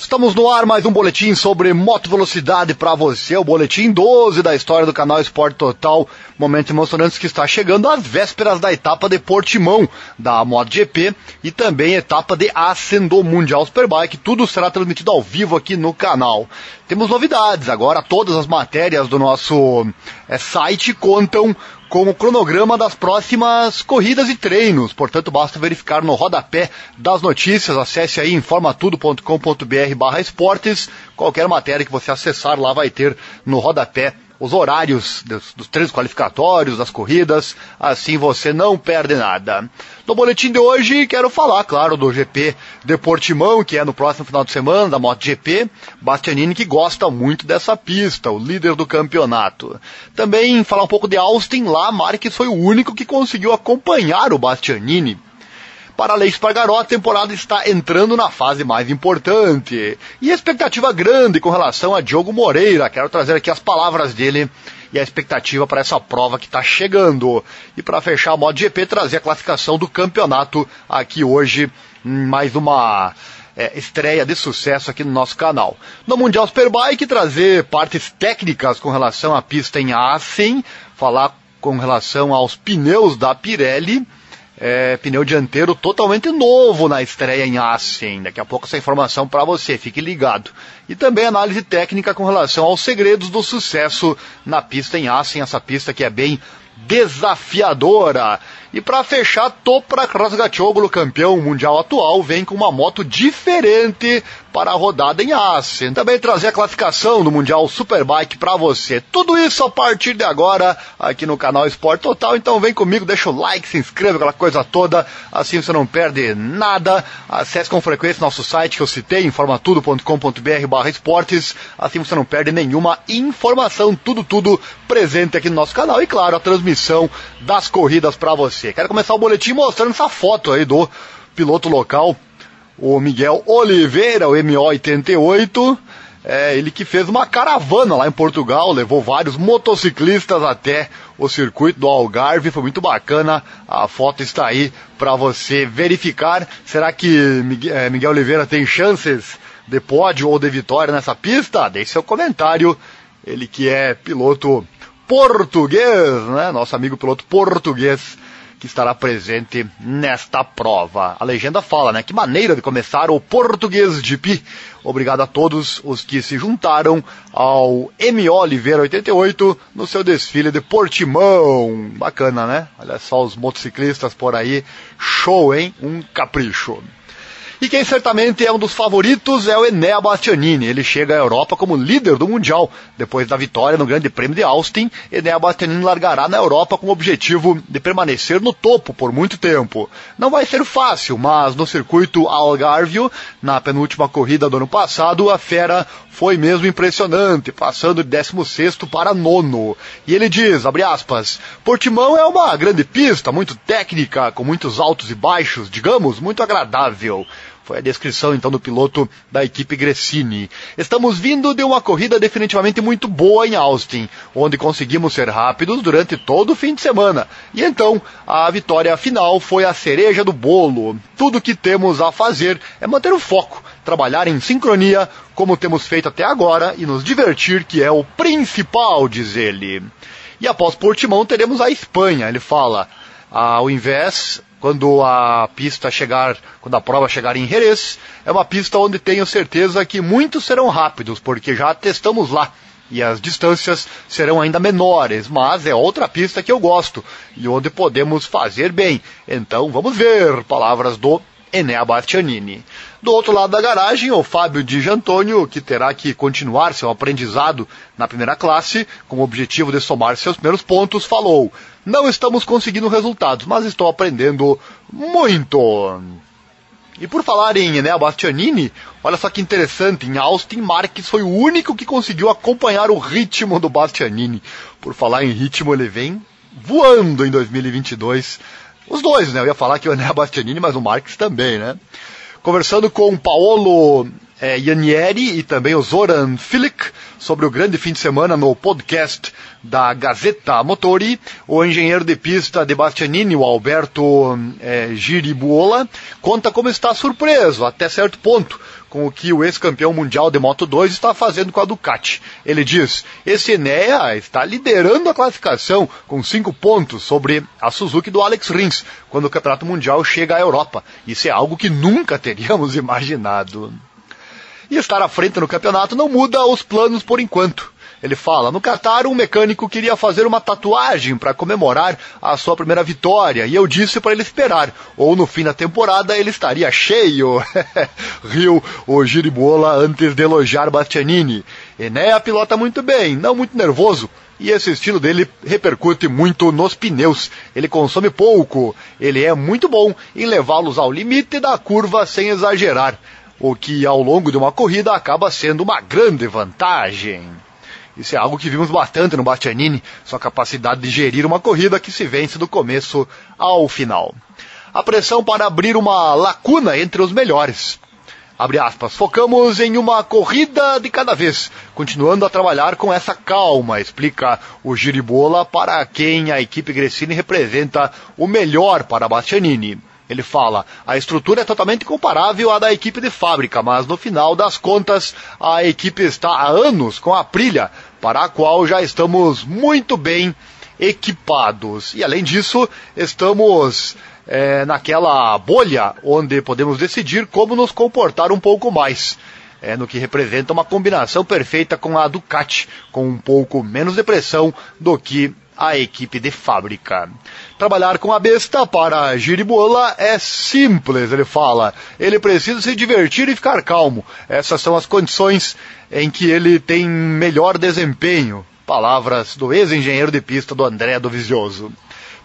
Estamos no ar mais um boletim sobre moto velocidade para você, o boletim 12 da história do canal Esporte Total. Momentos emocionantes que está chegando às vésperas da etapa de Portimão da MotoGP e também etapa de Ascendo Mundial Superbike. Tudo será transmitido ao vivo aqui no canal. Temos novidades agora, todas as matérias do nosso é, site contam com o cronograma das próximas corridas e treinos. Portanto, basta verificar no rodapé das notícias. Acesse aí informatudo.com.br barra esportes. Qualquer matéria que você acessar lá vai ter no rodapé os horários dos, dos qualificatórios, das corridas, assim você não perde nada. No boletim de hoje, quero falar, claro, do GP de Portimão, que é no próximo final de semana, da MotoGP. Bastianini que gosta muito dessa pista, o líder do campeonato. Também falar um pouco de Austin, lá Marques foi o único que conseguiu acompanhar o Bastianini para Leite Espargaró, a temporada está entrando na fase mais importante. E expectativa grande com relação a Diogo Moreira. Quero trazer aqui as palavras dele e a expectativa para essa prova que está chegando. E para fechar o MotoGP, trazer a classificação do campeonato aqui hoje. Mais uma é, estreia de sucesso aqui no nosso canal. No Mundial Superbike, trazer partes técnicas com relação à pista em Assen, falar com relação aos pneus da Pirelli é, pneu dianteiro totalmente novo na estreia em Assen. Daqui a pouco essa informação para você, fique ligado. E também análise técnica com relação aos segredos do sucesso na pista em Assen, essa pista que é bem desafiadora. E para fechar, Toprak Razgatoglu, campeão mundial atual, vem com uma moto diferente para a rodada em Assen. Também trazer a classificação do Mundial Superbike para você. Tudo isso a partir de agora aqui no canal Esporte Total. Então vem comigo, deixa o like, se inscreva, aquela coisa toda. Assim você não perde nada. Acesse com frequência nosso site que eu citei, informatudo.com.br esportes. Assim você não perde nenhuma informação. Tudo, tudo presente aqui no nosso canal. E claro, a transmissão das corridas para você. Quero começar o boletim mostrando essa foto aí do piloto local o Miguel Oliveira, o MO88, é, ele que fez uma caravana lá em Portugal, levou vários motociclistas até o circuito do Algarve, foi muito bacana, a foto está aí para você verificar. Será que é, Miguel Oliveira tem chances de pódio ou de vitória nessa pista? Deixe seu comentário, ele que é piloto português, né? Nosso amigo piloto português que estará presente nesta prova. A legenda fala, né? Que maneira de começar o português GP. Obrigado a todos os que se juntaram ao MO Oliveira 88 no seu desfile de Portimão. Bacana, né? Olha só os motociclistas por aí. Show, hein? Um capricho. E quem certamente é um dos favoritos é o Enea Bastianini. Ele chega à Europa como líder do Mundial. Depois da vitória no Grande Prêmio de Austin, Enea Bastianini largará na Europa com o objetivo de permanecer no topo por muito tempo. Não vai ser fácil, mas no circuito Algarve, na penúltima corrida do ano passado, a fera foi mesmo impressionante, passando de 16 para nono. E ele diz, abre aspas, Portimão é uma grande pista, muito técnica, com muitos altos e baixos, digamos, muito agradável. Foi a descrição então do piloto da equipe Gressini. Estamos vindo de uma corrida definitivamente muito boa em Austin, onde conseguimos ser rápidos durante todo o fim de semana. E então, a vitória final foi a cereja do bolo. Tudo que temos a fazer é manter o foco, trabalhar em sincronia, como temos feito até agora, e nos divertir, que é o principal, diz ele. E após Portimão teremos a Espanha, ele fala. Ao invés quando a pista chegar, quando a prova chegar em Jerez, é uma pista onde tenho certeza que muitos serão rápidos, porque já testamos lá. E as distâncias serão ainda menores, mas é outra pista que eu gosto e onde podemos fazer bem. Então vamos ver, palavras do Enea Bastianini. Do outro lado da garagem, o Fábio Di Antônio, que terá que continuar seu aprendizado na primeira classe, com o objetivo de somar seus primeiros pontos, falou: Não estamos conseguindo resultados, mas estou aprendendo muito. E por falar em né, Bastianini, olha só que interessante, em Austin Marques foi o único que conseguiu acompanhar o ritmo do Bastianini. Por falar em ritmo, ele vem voando em 2022. Os dois, né? Eu ia falar que o Ené Bastianini, mas o Marques também, né? Conversando com Paolo é, Ianieri e também o Zoran Filic sobre o grande fim de semana no podcast da Gazeta Motori, o engenheiro de pista de Bastianini, o Alberto é, Giribuola, conta como está surpreso, até certo ponto, com o que o ex-campeão mundial de Moto 2 está fazendo com a Ducati. Ele diz: esse Enea está liderando a classificação com cinco pontos sobre a Suzuki do Alex Rins, quando o campeonato mundial chega à Europa. Isso é algo que nunca teríamos imaginado. E estar à frente no campeonato não muda os planos por enquanto. Ele fala: no Catar, um mecânico queria fazer uma tatuagem para comemorar a sua primeira vitória e eu disse para ele esperar, ou no fim da temporada ele estaria cheio. Riu o Giribola antes de elogiar Bastianini. Enéa pilota muito bem, não muito nervoso, e esse estilo dele repercute muito nos pneus. Ele consome pouco, ele é muito bom em levá-los ao limite da curva sem exagerar, o que ao longo de uma corrida acaba sendo uma grande vantagem. Isso é algo que vimos bastante no Bastianini, sua capacidade de gerir uma corrida que se vence do começo ao final. A pressão para abrir uma lacuna entre os melhores. Abre aspas, focamos em uma corrida de cada vez, continuando a trabalhar com essa calma, explica o Giribola, para quem a equipe Gressini representa o melhor para Bastianini. Ele fala: a estrutura é totalmente comparável à da equipe de fábrica, mas no final das contas a equipe está há anos com a Prilha, para a qual já estamos muito bem equipados. E além disso, estamos é, naquela bolha onde podemos decidir como nos comportar um pouco mais. É, no que representa uma combinação perfeita com a Ducati, com um pouco menos de pressão do que a equipe de fábrica. Trabalhar com a besta para Giribola é simples, ele fala. Ele precisa se divertir e ficar calmo. Essas são as condições em que ele tem melhor desempenho. Palavras do ex-engenheiro de pista do André do Visioso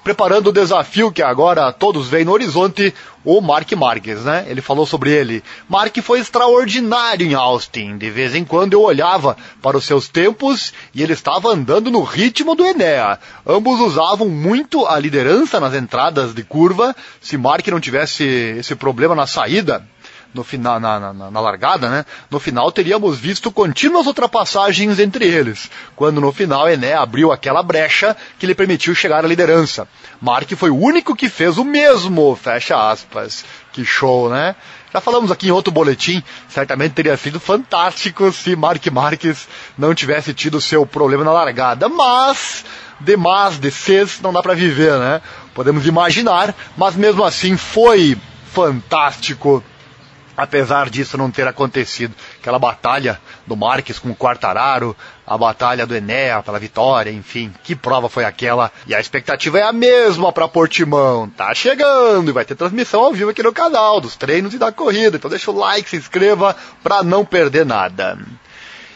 preparando o desafio que agora todos veem no horizonte, o Mark Marques, né? Ele falou sobre ele. Mark foi extraordinário em Austin. De vez em quando eu olhava para os seus tempos e ele estava andando no ritmo do Enea. Ambos usavam muito a liderança nas entradas de curva. Se Mark não tivesse esse problema na saída, no final, na, na, na, largada, né? No final teríamos visto contínuas ultrapassagens entre eles, quando no final Ené abriu aquela brecha que lhe permitiu chegar à liderança. Mark foi o único que fez o mesmo, fecha aspas. Que show, né? Já falamos aqui em outro boletim, certamente teria sido fantástico se Mark Marques não tivesse tido seu problema na largada, mas demais de seis não dá para viver, né? Podemos imaginar, mas mesmo assim foi fantástico apesar disso não ter acontecido. Aquela batalha do Marques com o Quartararo, a batalha do Enea pela vitória, enfim, que prova foi aquela? E a expectativa é a mesma para Portimão. Tá chegando e vai ter transmissão ao vivo aqui no canal dos treinos e da corrida. Então deixa o like, se inscreva para não perder nada.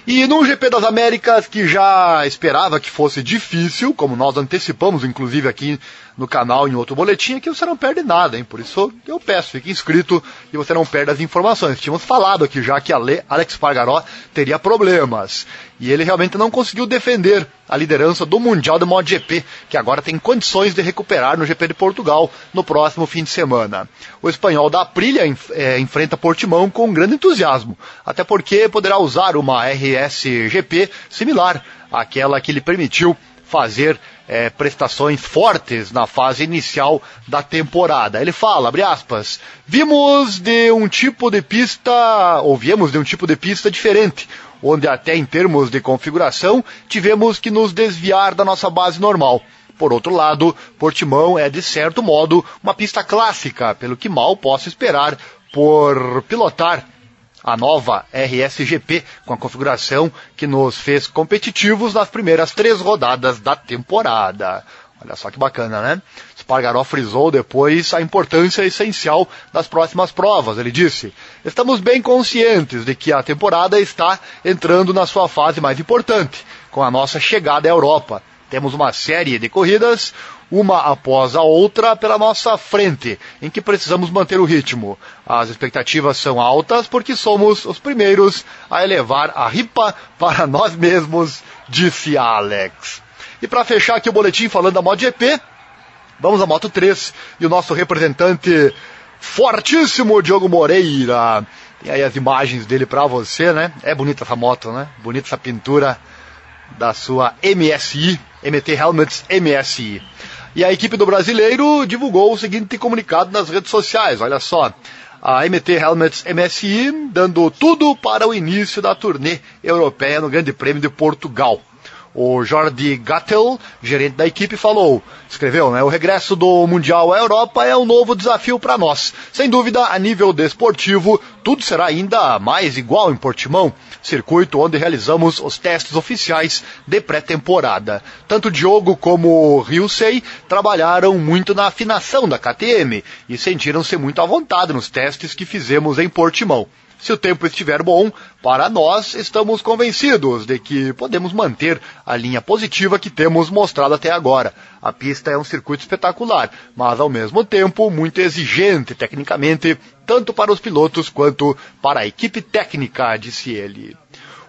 E no GP das Américas, que já esperava que fosse difícil, como nós antecipamos, inclusive aqui no canal em outro boletim, aqui você não perde nada, hein? Por isso eu peço, fique inscrito e você não perde as informações. Tínhamos falado aqui já que Alex Pargaró teria problemas. E ele realmente não conseguiu defender a liderança do Mundial de MotoGP, que agora tem condições de recuperar no GP de Portugal no próximo fim de semana. O espanhol da Aprilia é, enfrenta Portimão com grande entusiasmo, até porque poderá usar uma RSGP similar àquela que lhe permitiu fazer é, prestações fortes na fase inicial da temporada. Ele fala, abre aspas, vimos de um tipo de pista, ou viemos de um tipo de pista diferente, onde até em termos de configuração tivemos que nos desviar da nossa base normal. Por outro lado, Portimão é de certo modo uma pista clássica, pelo que mal posso esperar por pilotar a nova RSGP com a configuração que nos fez competitivos nas primeiras três rodadas da temporada. Olha só que bacana, né? Spargaró frisou depois a importância essencial das próximas provas. Ele disse: Estamos bem conscientes de que a temporada está entrando na sua fase mais importante, com a nossa chegada à Europa. Temos uma série de corridas, uma após a outra, pela nossa frente, em que precisamos manter o ritmo. As expectativas são altas porque somos os primeiros a elevar a ripa para nós mesmos, disse Alex. E para fechar aqui o boletim falando da MotoGP, vamos à Moto 3 e o nosso representante fortíssimo Diogo Moreira. Tem aí as imagens dele para você, né? É bonita essa moto, né? Bonita essa pintura da sua MSI, MT Helmets MSI. E a equipe do brasileiro divulgou o seguinte comunicado nas redes sociais, olha só. A MT Helmets MSI dando tudo para o início da turnê europeia no Grande Prêmio de Portugal. O Jordi Gattel, gerente da equipe, falou, escreveu, né? O regresso do Mundial à Europa é um novo desafio para nós. Sem dúvida, a nível desportivo, tudo será ainda mais igual em Portimão, circuito onde realizamos os testes oficiais de pré-temporada. Tanto Diogo como Ryusei trabalharam muito na afinação da KTM e sentiram-se muito à vontade nos testes que fizemos em Portimão. Se o tempo estiver bom, para nós estamos convencidos de que podemos manter a linha positiva que temos mostrado até agora. A pista é um circuito espetacular, mas ao mesmo tempo muito exigente tecnicamente, tanto para os pilotos quanto para a equipe técnica, disse ele.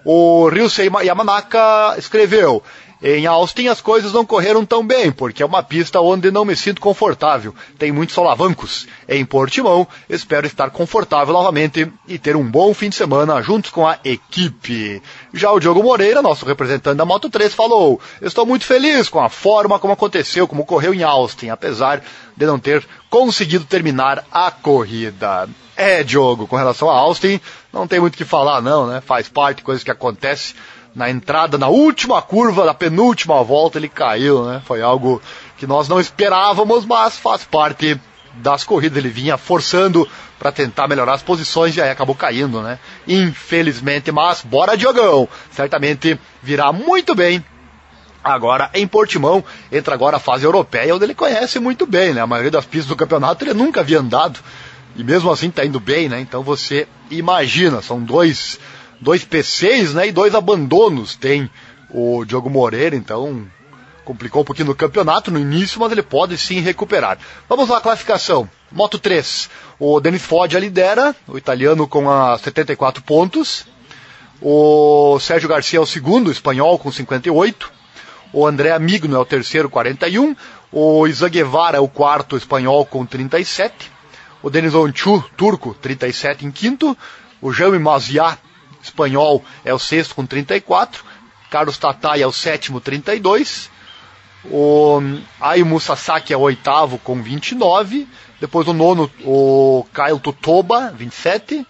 O Ryusei Yamanaka escreveu: em Austin as coisas não correram tão bem, porque é uma pista onde não me sinto confortável. Tem muitos solavancos. Em Portimão, espero estar confortável novamente e ter um bom fim de semana juntos com a equipe. Já o Diogo Moreira, nosso representante da Moto 3, falou: Estou muito feliz com a forma como aconteceu, como correu em Austin, apesar de não ter conseguido terminar a corrida. É, Diogo, com relação a Austin, não tem muito o que falar, não, né? Faz parte, coisas que acontecem na entrada, na última curva da penúltima volta, ele caiu, né? Foi algo que nós não esperávamos, mas faz parte das corridas. Ele vinha forçando para tentar melhorar as posições e aí acabou caindo, né? Infelizmente, mas bora Diogão! Certamente virá muito bem agora em Portimão. Entra agora a fase europeia, onde ele conhece muito bem, né? A maioria das pistas do campeonato ele nunca havia andado. E mesmo assim está indo bem, né? Então você imagina, são dois dois P6 né, e dois abandonos tem o Diogo Moreira, então complicou um pouquinho no campeonato no início, mas ele pode sim recuperar. Vamos lá, classificação. Moto 3, o Denis Foggia lidera, o italiano com a 74 pontos. O Sérgio Garcia é o segundo, o espanhol com 58. O André Amigno é o terceiro, 41. O Isa Guevara é o quarto, espanhol com 37. O Denis Onchu, turco, 37 em quinto. O Jaime Maziá, espanhol é o sexto com 34, Carlos Tatai é o sétimo, 32, o Aimu Sasaki é o oitavo com 29, depois o nono, o Kyle Tutoba, 27,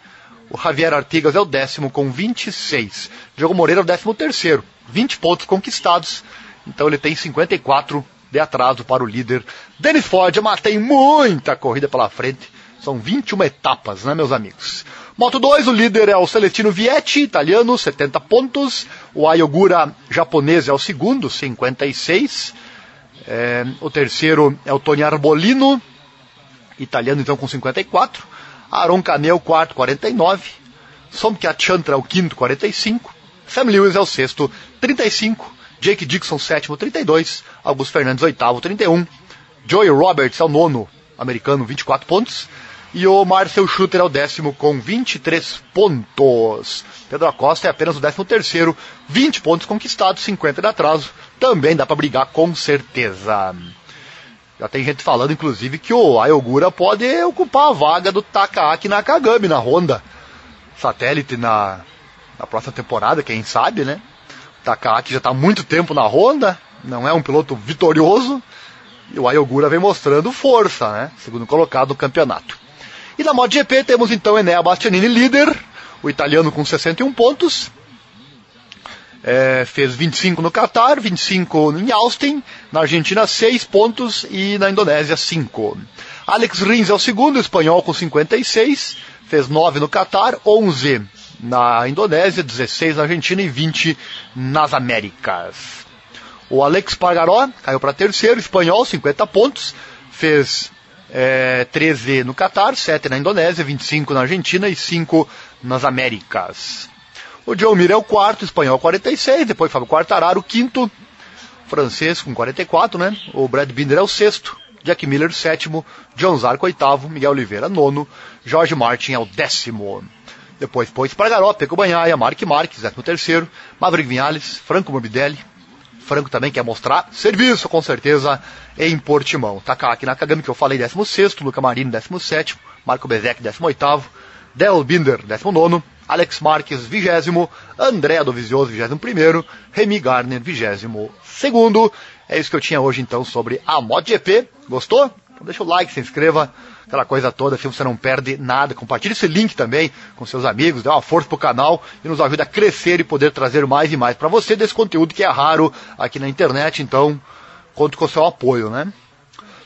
o Javier Artigas é o décimo com 26, Diogo Moreira é o décimo terceiro, 20 pontos conquistados, então ele tem 54 de atraso para o líder Denis Ford, mas tem muita corrida pela frente, são 21 etapas, né meus amigos? Moto 2, o líder é o Celestino Vietti, italiano, 70 pontos. O Ayogura, japonês, é o segundo, 56. É, o terceiro é o Tony Arbolino, italiano, então, com 54. Aaron Canel, quarto, 49. Somkia Chantra o quinto, 45. Sam Lewis é o sexto, 35. Jake Dixon, sétimo, 32. Augusto Fernandes, oitavo, 31. Joey Roberts é o nono, americano, 24 pontos. E o Marcel Schutter é o décimo com 23 pontos. Pedro Acosta é apenas o décimo terceiro, 20 pontos conquistados, 50 de atraso. Também dá para brigar com certeza. Já tem gente falando, inclusive, que o Ayogura pode ocupar a vaga do Takaaki Nakagami na Honda. Satélite na, na próxima temporada, quem sabe, né? O Takaaki já está há muito tempo na Honda, não é um piloto vitorioso. E o Ayogura vem mostrando força, né? Segundo colocado no campeonato. E na MotoGP temos então Enea Bastianini líder, o italiano com 61 pontos. É, fez 25 no Qatar, 25 em Austin, na Argentina 6 pontos e na Indonésia 5. Alex Rins é o segundo, espanhol com 56, fez 9 no Qatar, 11 na Indonésia, 16 na Argentina e 20 nas Américas. O Alex Pargaró caiu para terceiro, espanhol, 50 pontos, fez é, 13 no Catar, 7 na Indonésia, 25 na Argentina e 5 nas Américas. O John Mir é o quarto, espanhol 46, depois Fábio Quartararo, quinto, francês com 44, né? O Brad Binder é o sexto, Jack Miller sétimo, John Zarco oitavo, Miguel Oliveira nono, Jorge Martin é o décimo. Depois Pois Pargaró, Peco Banhaia, Mark Marques, décimo terceiro, Maverick Vinhales, Franco Morbidelli, Franco também quer mostrar serviço, com certeza, em Portimão. Takaki Nakagami, que eu falei, 16, Luca Marini, 17, Marco Bezek, 18, Del Binder, 19, Alex Marques, 20, André Dovizioso, 21, Remy Garner, 22. É isso que eu tinha hoje, então, sobre a MotoGP. Gostou? Então deixa o like, se inscreva, aquela coisa toda, assim você não perde nada. Compartilhe esse link também com seus amigos, dê uma força pro canal e nos ajuda a crescer e poder trazer mais e mais para você desse conteúdo que é raro aqui na internet, então conto com o seu apoio, né?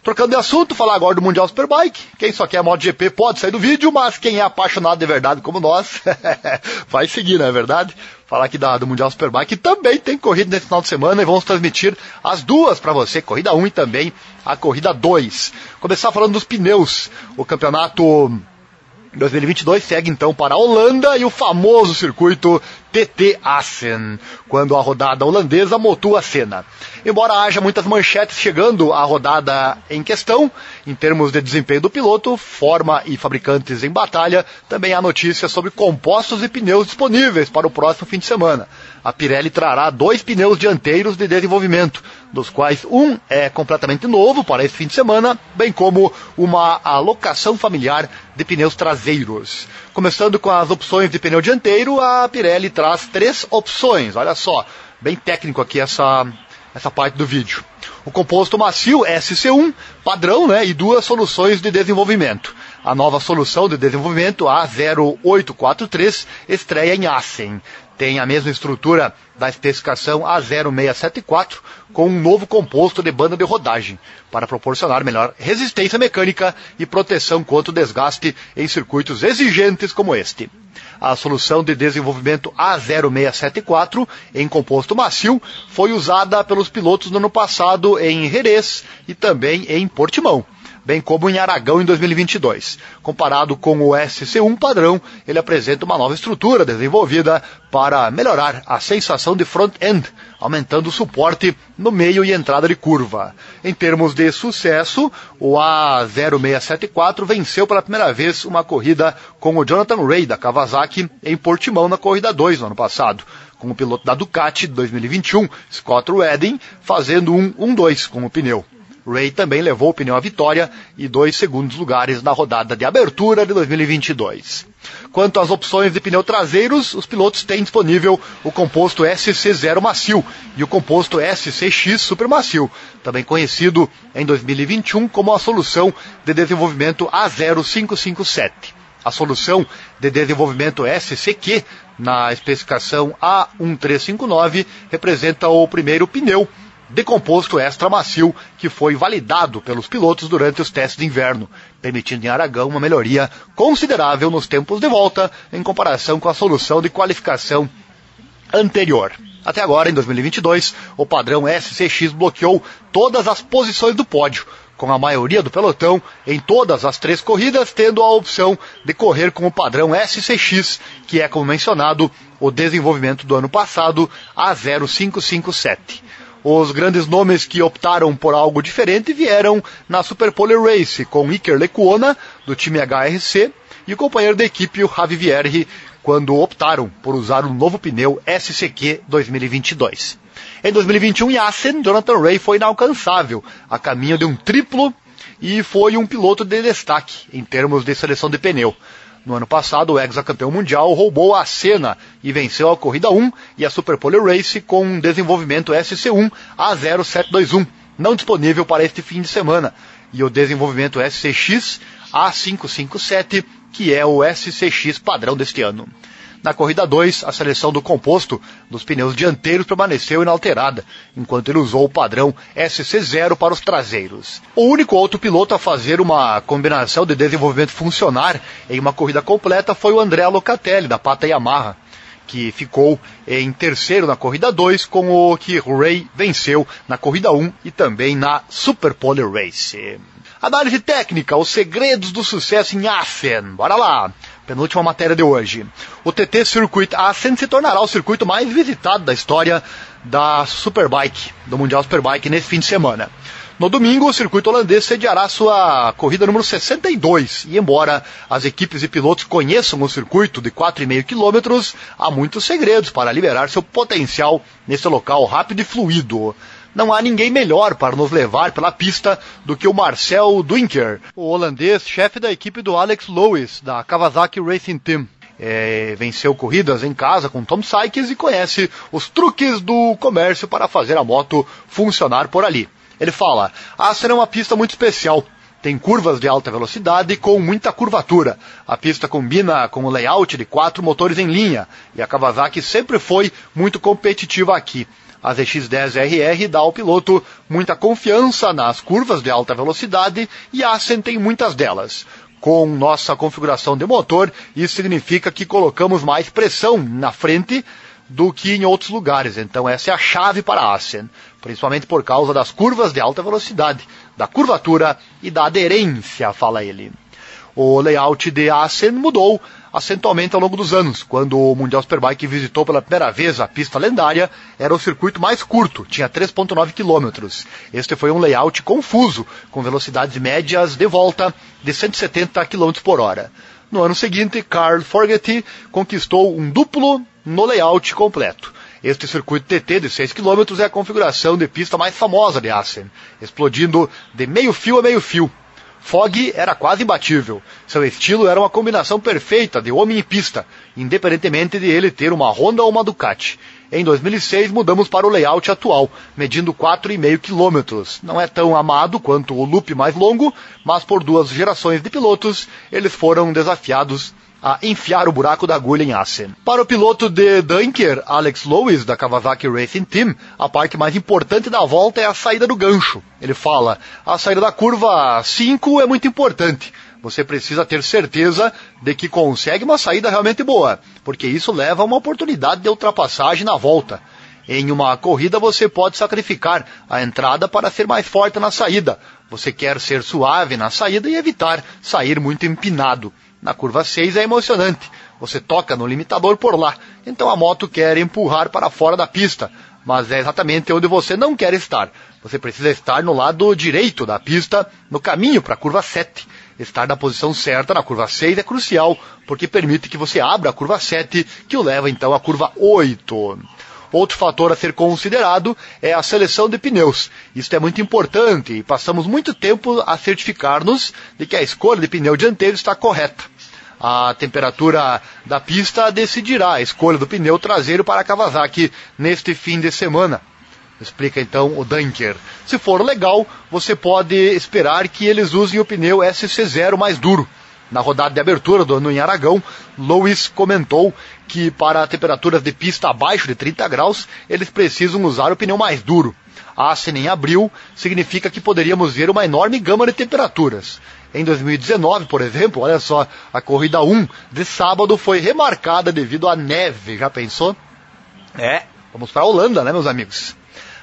Trocando de assunto, falar agora do Mundial Superbike. Quem só quer MotoGP pode sair do vídeo, mas quem é apaixonado de verdade como nós, vai seguir, não é verdade? Falar aqui da, do Mundial Superbike também tem corrida nesse final de semana e vamos transmitir as duas para você, corrida 1 e também a corrida 2. Começar falando dos pneus. O campeonato 2022 segue então para a Holanda e o famoso circuito TT Assen, quando a rodada holandesa motua a cena. Embora haja muitas manchetes chegando à rodada em questão, em termos de desempenho do piloto, forma e fabricantes em batalha, também há notícias sobre compostos e pneus disponíveis para o próximo fim de semana. A Pirelli trará dois pneus dianteiros de desenvolvimento, dos quais um é completamente novo para esse fim de semana, bem como uma alocação familiar de pneus traseiros. Começando com as opções de pneu dianteiro, a Pirelli traz três opções. Olha só, bem técnico aqui essa, essa parte do vídeo. O composto macio SC1, padrão, né, e duas soluções de desenvolvimento. A nova solução de desenvolvimento A0843 estreia em Assen tem a mesma estrutura da especificação A0674, com um novo composto de banda de rodagem, para proporcionar melhor resistência mecânica e proteção contra o desgaste em circuitos exigentes como este. A solução de desenvolvimento A0674, em composto macio, foi usada pelos pilotos no ano passado em Jerez e também em Portimão bem como em Aragão em 2022. Comparado com o SC1 padrão, ele apresenta uma nova estrutura desenvolvida para melhorar a sensação de front-end, aumentando o suporte no meio e entrada de curva. Em termos de sucesso, o A0674 venceu pela primeira vez uma corrida com o Jonathan Ray da Kawasaki em Portimão na corrida 2 no ano passado com o piloto da Ducati 2021, Scott Redding, fazendo um 1-2 com o pneu. Ray também levou o pneu à vitória e dois segundos lugares na rodada de abertura de 2022. Quanto às opções de pneu traseiros, os pilotos têm disponível o composto SC0 macio e o composto SCX super macio, também conhecido em 2021 como a solução de desenvolvimento A0557. A solução de desenvolvimento SCQ na especificação A1359 representa o primeiro pneu de composto extra macio que foi validado pelos pilotos durante os testes de inverno, permitindo em Aragão uma melhoria considerável nos tempos de volta em comparação com a solução de qualificação anterior. Até agora, em 2022, o padrão SCX bloqueou todas as posições do pódio, com a maioria do pelotão em todas as três corridas tendo a opção de correr com o padrão SCX, que é, como mencionado, o desenvolvimento do ano passado, a 0557. Os grandes nomes que optaram por algo diferente vieram na Super Pole Race, com Iker Lecuona, do time HRC, e o companheiro da equipe, o Javi Vierge, quando optaram por usar um novo pneu SCQ 2022. Em 2021, em Assen, Jonathan Ray foi inalcançável, a caminho de um triplo e foi um piloto de destaque em termos de seleção de pneu. No ano passado, o ex-campeão mundial roubou a cena e venceu a corrida 1 e a Super Pole Race com um desenvolvimento SC1 A0721, não disponível para este fim de semana, e o desenvolvimento SCX A557, que é o SCX padrão deste ano. Na corrida 2, a seleção do composto dos pneus dianteiros permaneceu inalterada, enquanto ele usou o padrão SC0 para os traseiros. O único outro piloto a fazer uma combinação de desenvolvimento funcionar em uma corrida completa foi o André Locatelli, da Pata Yamaha, que ficou em terceiro na corrida 2, com o que Ray venceu na corrida 1 um, e também na Super Pole Race. Análise técnica, os segredos do sucesso em Assen. Bora lá! Penúltima matéria de hoje. O TT Circuit Ascent se tornará o circuito mais visitado da história da Superbike, do Mundial Superbike, nesse fim de semana. No domingo, o circuito holandês sediará sua corrida número 62, e embora as equipes e pilotos conheçam o circuito de 4,5 quilômetros, há muitos segredos para liberar seu potencial nesse local rápido e fluido não há ninguém melhor para nos levar pela pista do que o Marcel Dwinker, o holandês chefe da equipe do Alex Lewis, da Kawasaki Racing Team. É, venceu corridas em casa com Tom Sykes e conhece os truques do comércio para fazer a moto funcionar por ali. Ele fala: Ah, será uma pista muito especial. tem curvas de alta velocidade com muita curvatura. A pista combina com o layout de quatro motores em linha e a Kawasaki sempre foi muito competitiva aqui. A ZX-10RR dá ao piloto muita confiança nas curvas de alta velocidade e a Assen tem muitas delas. Com nossa configuração de motor, isso significa que colocamos mais pressão na frente do que em outros lugares. Então essa é a chave para a Assen, principalmente por causa das curvas de alta velocidade, da curvatura e da aderência, fala ele. O layout de Assen mudou acentualmente ao longo dos anos. Quando o Mundial Superbike visitou pela primeira vez a pista lendária, era o circuito mais curto, tinha 3.9 quilômetros. Este foi um layout confuso, com velocidades médias de volta de 170 km por hora. No ano seguinte, Carl Forget conquistou um duplo no layout completo. Este circuito TT de 6 km é a configuração de pista mais famosa de Assen, explodindo de meio fio a meio fio. Fog era quase imbatível. Seu estilo era uma combinação perfeita de homem e pista, independentemente de ele ter uma Honda ou uma Ducati. Em 2006 mudamos para o layout atual, medindo 4,5 km. Não é tão amado quanto o loop mais longo, mas por duas gerações de pilotos eles foram desafiados a enfiar o buraco da agulha em Assen. Para o piloto de Dunker, Alex Lewis, da Kawasaki Racing Team, a parte mais importante da volta é a saída do gancho. Ele fala, a saída da curva 5 é muito importante. Você precisa ter certeza de que consegue uma saída realmente boa, porque isso leva a uma oportunidade de ultrapassagem na volta. Em uma corrida você pode sacrificar a entrada para ser mais forte na saída. Você quer ser suave na saída e evitar sair muito empinado. Na curva 6 é emocionante. Você toca no limitador por lá. Então a moto quer empurrar para fora da pista. Mas é exatamente onde você não quer estar. Você precisa estar no lado direito da pista, no caminho para a curva 7. Estar na posição certa na curva 6 é crucial, porque permite que você abra a curva 7, que o leva então à curva 8. Outro fator a ser considerado é a seleção de pneus. Isso é muito importante e passamos muito tempo a certificar-nos de que a escolha de pneu dianteiro está correta. A temperatura da pista decidirá a escolha do pneu traseiro para Kawasaki neste fim de semana. Explica então o Dunker. Se for legal, você pode esperar que eles usem o pneu SC0 mais duro. Na rodada de abertura do ano em Aragão, Lewis comentou que para temperaturas de pista abaixo de 30 graus, eles precisam usar o pneu mais duro. A Assen em abril significa que poderíamos ver uma enorme gama de temperaturas. Em 2019, por exemplo, olha só, a corrida 1 de sábado foi remarcada devido à neve. Já pensou? É, vamos para a Holanda, né, meus amigos?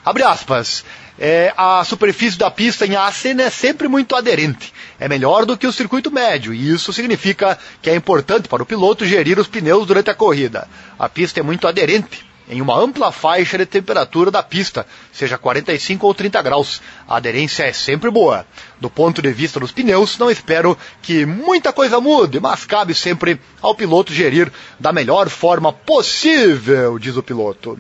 Abre aspas. É, a superfície da pista em Assen é sempre muito aderente. É melhor do que o circuito médio, e isso significa que é importante para o piloto gerir os pneus durante a corrida. A pista é muito aderente, em uma ampla faixa de temperatura da pista, seja 45 ou 30 graus. A aderência é sempre boa. Do ponto de vista dos pneus, não espero que muita coisa mude, mas cabe sempre ao piloto gerir da melhor forma possível, diz o piloto.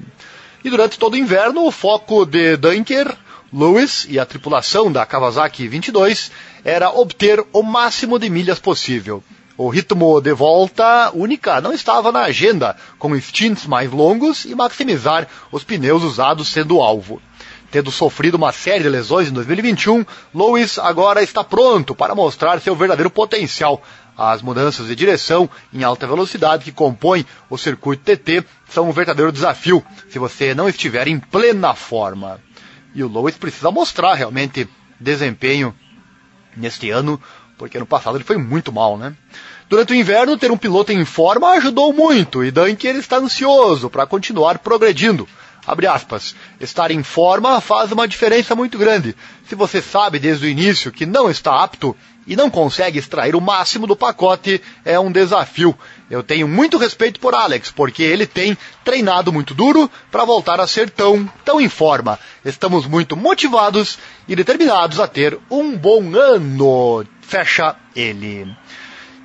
E durante todo o inverno, o foco de Dunker, Lewis e a tripulação da Kawasaki 22 era obter o máximo de milhas possível. O ritmo de volta única não estava na agenda, com stints mais longos e maximizar os pneus usados sendo o alvo. Tendo sofrido uma série de lesões em 2021, Lewis agora está pronto para mostrar seu verdadeiro potencial. As mudanças de direção em alta velocidade que compõem o circuito TT são um verdadeiro desafio se você não estiver em plena forma. E o Lewis precisa mostrar realmente desempenho neste ano, porque no passado ele foi muito mal, né? Durante o inverno, ter um piloto em forma ajudou muito e Dunker está ansioso para continuar progredindo. Abre aspas. Estar em forma faz uma diferença muito grande. Se você sabe desde o início que não está apto e não consegue extrair o máximo do pacote, é um desafio. Eu tenho muito respeito por Alex, porque ele tem treinado muito duro para voltar a ser tão, tão em forma. Estamos muito motivados e determinados a ter um bom ano. Fecha ele.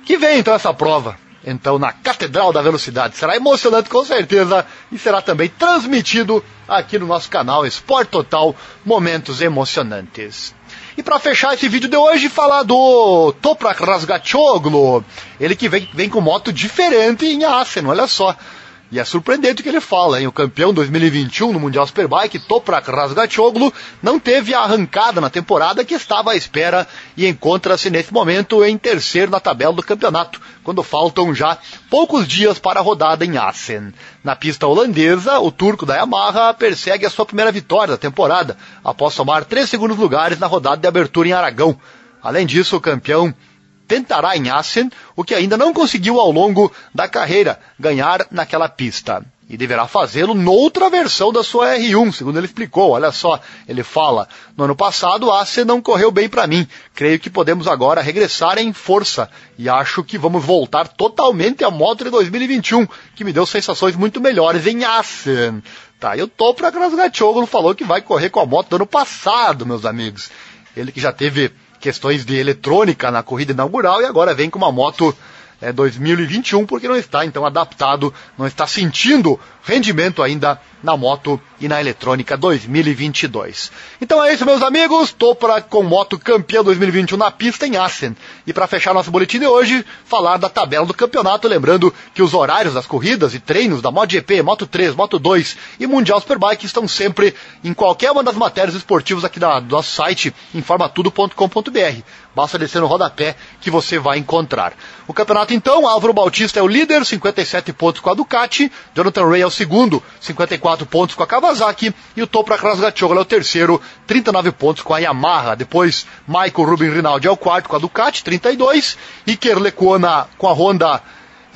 Que vem então essa prova, então na Catedral da Velocidade. Será emocionante com certeza e será também transmitido aqui no nosso canal Esporte Total Momentos Emocionantes. E para fechar esse vídeo de hoje, falar do Toprak Razgatoglu, ele que vem, vem com moto diferente em Assen, olha só. E é surpreendente o que ele fala, hein? O campeão 2021 no Mundial Superbike, Toprak Razgatoglu, não teve a arrancada na temporada que estava à espera e encontra-se nesse momento em terceiro na tabela do campeonato, quando faltam já poucos dias para a rodada em Assen. Na pista holandesa, o turco da Yamaha persegue a sua primeira vitória da temporada, após tomar três segundos lugares na rodada de abertura em Aragão. Além disso, o campeão tentará em Assen o que ainda não conseguiu ao longo da carreira, ganhar naquela pista. E deverá fazê-lo noutra versão da sua R1, segundo ele explicou. Olha só, ele fala: No ano passado, Assen não correu bem para mim. Creio que podemos agora regressar em força. E acho que vamos voltar totalmente à moto de 2021, que me deu sensações muito melhores em Assen. Tá, e o Topra Krasgatoglu falou que vai correr com a moto do ano passado, meus amigos. Ele que já teve questões de eletrônica na corrida inaugural e agora vem com uma moto é, 2021 porque não está então adaptado, não está sentindo rendimento ainda na moto e na eletrônica 2022. Então é isso, meus amigos. Tô para com moto campeã 2021 na pista em Assen. E para fechar nosso boletim de hoje, falar da tabela do campeonato, lembrando que os horários das corridas e treinos da MotoGP, Moto 3, Moto 2 e Mundial Superbike estão sempre em qualquer uma das matérias esportivas aqui da, do nosso site informatudo.com.br. Basta descer no rodapé que você vai encontrar. O campeonato então, Álvaro Bautista é o líder, 57 pontos com a Ducati, Jonathan Ray é o segundo, 54 pontos com a Kawasaki, e o Topra Krasgatoglu é o terceiro, 39 pontos com a Yamaha. Depois, Michael Rubin Rinaldi é o quarto com a Ducati, 32, Iker Lecuona com a Honda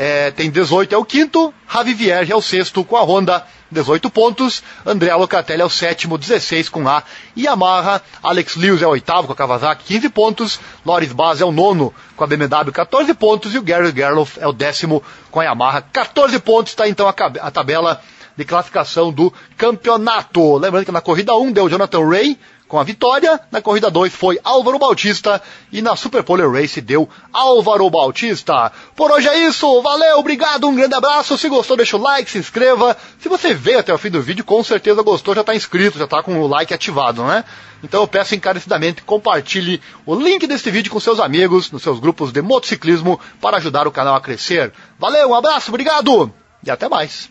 é, tem 18, é o quinto, Ravi Vierge é o sexto com a Honda, 18 pontos, André Locatelli é o sétimo, 16 com a Yamaha, Alex Lewis é o oitavo com a Kawasaki, 15 pontos, Loris Baz é o nono com a BMW, 14 pontos, e o Gary Gerloff é o décimo com a Yamaha, 14 pontos, está então a, a tabela de classificação do campeonato. Lembrando que na corrida 1 deu Jonathan Ray com a vitória, na corrida 2 foi Álvaro Bautista e na Super Polar Race deu Álvaro Bautista. Por hoje é isso, valeu, obrigado, um grande abraço. Se gostou, deixa o like, se inscreva. Se você veio até o fim do vídeo, com certeza gostou, já está inscrito, já está com o like ativado, né? Então eu peço encarecidamente compartilhe o link desse vídeo com seus amigos, nos seus grupos de motociclismo, para ajudar o canal a crescer. Valeu, um abraço, obrigado e até mais.